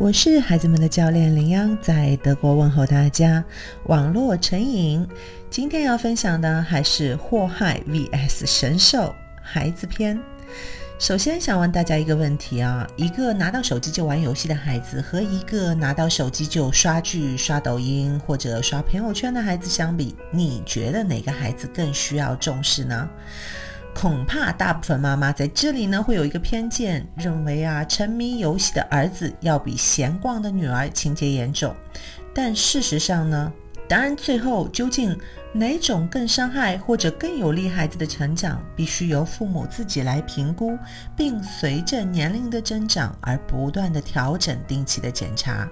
我是孩子们的教练林央，在德国问候大家。网络成瘾，今天要分享的还是祸害 vs 神兽孩子篇。首先想问大家一个问题啊：一个拿到手机就玩游戏的孩子，和一个拿到手机就刷剧、刷抖音或者刷朋友圈的孩子相比，你觉得哪个孩子更需要重视呢？恐怕大部分妈妈在这里呢会有一个偏见，认为啊沉迷游戏的儿子要比闲逛的女儿情节严重。但事实上呢，当然最后究竟哪种更伤害或者更有利孩子的成长，必须由父母自己来评估，并随着年龄的增长而不断的调整，定期的检查。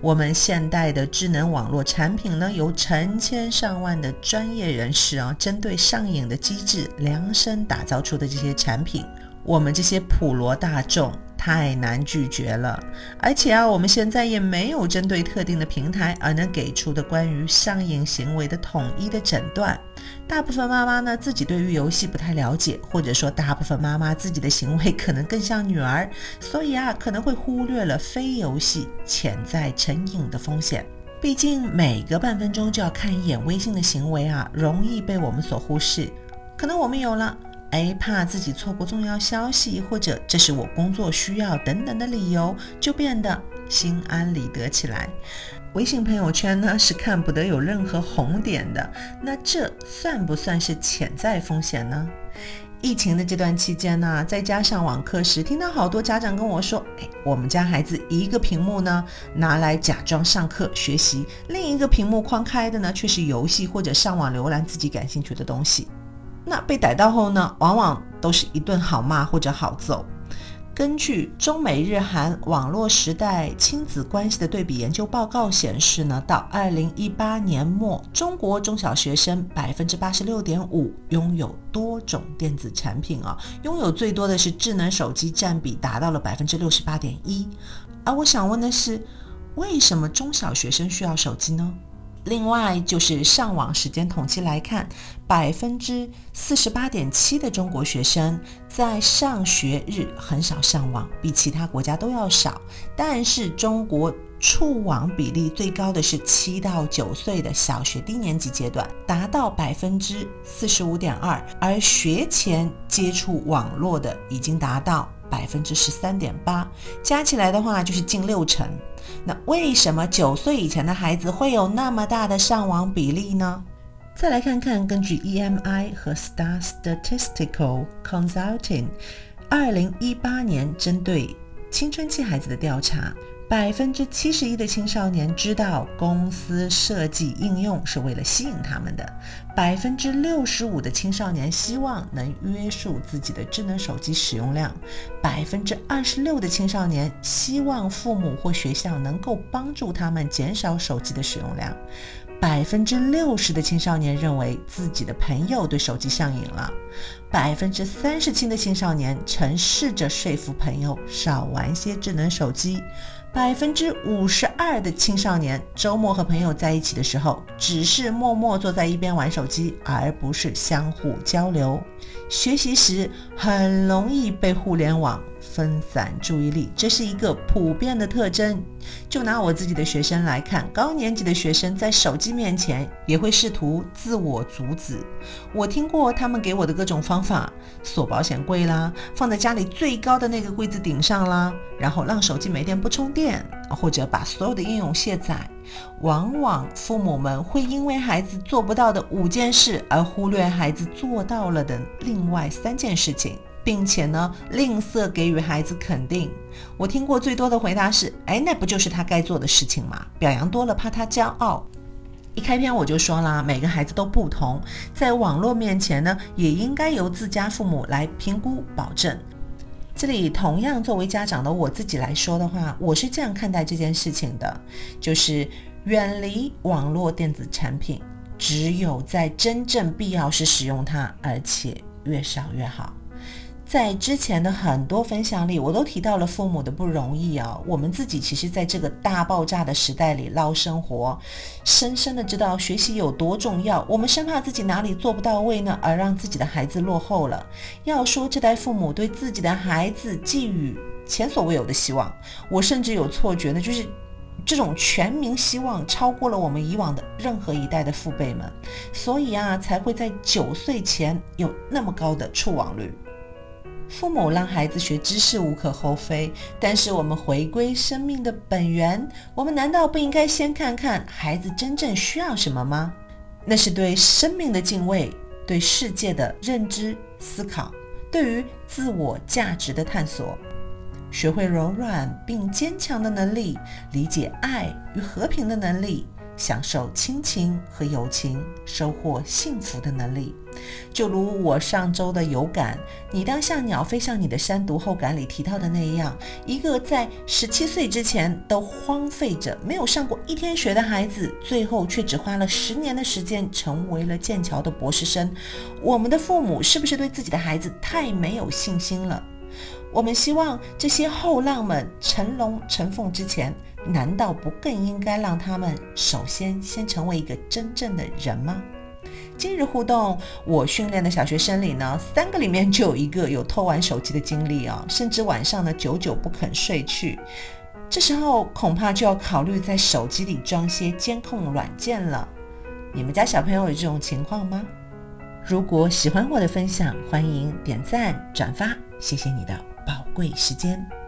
我们现代的智能网络产品呢，由成千上万的专业人士啊，针对上瘾的机制量身打造出的这些产品，我们这些普罗大众。太难拒绝了，而且啊，我们现在也没有针对特定的平台而能给出的关于上瘾行为的统一的诊断。大部分妈妈呢，自己对于游戏不太了解，或者说大部分妈妈自己的行为可能更像女儿，所以啊，可能会忽略了非游戏潜在成瘾的风险。毕竟每隔半分钟就要看一眼微信的行为啊，容易被我们所忽视。可能我们有了。哎，怕自己错过重要消息，或者这是我工作需要等等的理由，就变得心安理得起来。微信朋友圈呢是看不得有任何红点的，那这算不算是潜在风险呢？疫情的这段期间呢，在家上网课时，听到好多家长跟我说：“哎，我们家孩子一个屏幕呢拿来假装上课学习，另一个屏幕框开的呢却是游戏或者上网浏览自己感兴趣的东西。”那被逮到后呢，往往都是一顿好骂或者好揍。根据中美日韩网络时代亲子关系的对比研究报告显示呢，到二零一八年末，中国中小学生百分之八十六点五拥有多种电子产品啊，拥有最多的是智能手机，占比达到了百分之六十八点一。而我想问的是，为什么中小学生需要手机呢？另外就是上网时间统计来看，百分之四十八点七的中国学生在上学日很少上网，比其他国家都要少。但是中国触网比例最高的是七到九岁的小学低年级阶段，达到百分之四十五点二，而学前接触网络的已经达到。百分之十三点八，加起来的话就是近六成。那为什么九岁以前的孩子会有那么大的上网比例呢？再来看看，根据 EMI 和 Star Statistical Consulting 二零一八年针对青春期孩子的调查。百分之七十一的青少年知道公司设计应用是为了吸引他们的，百分之六十五的青少年希望能约束自己的智能手机使用量，百分之二十六的青少年希望父母或学校能够帮助他们减少手机的使用量。百分之六十的青少年认为自己的朋友对手机上瘾了，百分之三十七的青少年曾试着说服朋友少玩些智能手机，百分之五十二的青少年周末和朋友在一起的时候，只是默默坐在一边玩手机，而不是相互交流。学习时很容易被互联网。分散注意力，这是一个普遍的特征。就拿我自己的学生来看，高年级的学生在手机面前也会试图自我阻止。我听过他们给我的各种方法：锁保险柜啦，放在家里最高的那个柜子顶上啦，然后让手机没电不充电，或者把所有的应用卸载。往往父母们会因为孩子做不到的五件事，而忽略孩子做到了的另外三件事情。并且呢，吝啬给予孩子肯定。我听过最多的回答是：“哎，那不就是他该做的事情吗？”表扬多了，怕他骄傲。一开篇我就说了，每个孩子都不同，在网络面前呢，也应该由自家父母来评估保证。这里同样作为家长的我自己来说的话，我是这样看待这件事情的：就是远离网络电子产品，只有在真正必要时使用它，而且越少越好。在之前的很多分享里，我都提到了父母的不容易啊。我们自己其实，在这个大爆炸的时代里捞生活，深深的知道学习有多重要。我们生怕自己哪里做不到位呢，而让自己的孩子落后了。要说这代父母对自己的孩子寄予前所未有的希望。我甚至有错觉呢，就是这种全民希望超过了我们以往的任何一代的父辈们，所以啊，才会在九岁前有那么高的触网率。父母让孩子学知识无可厚非，但是我们回归生命的本源，我们难道不应该先看看孩子真正需要什么吗？那是对生命的敬畏，对世界的认知思考，对于自我价值的探索，学会柔软并坚强的能力，理解爱与和平的能力。享受亲情和友情，收获幸福的能力，就如我上周的有感，你当像鸟飞向你的山读后感里提到的那样，一个在十七岁之前都荒废着、没有上过一天学的孩子，最后却只花了十年的时间成为了剑桥的博士生。我们的父母是不是对自己的孩子太没有信心了？我们希望这些后浪们成龙成凤之前。难道不更应该让他们首先先成为一个真正的人吗？今日互动，我训练的小学生里呢，三个里面就有一个有偷玩手机的经历啊，甚至晚上呢久久不肯睡去。这时候恐怕就要考虑在手机里装些监控软件了。你们家小朋友有这种情况吗？如果喜欢我的分享，欢迎点赞转发，谢谢你的宝贵时间。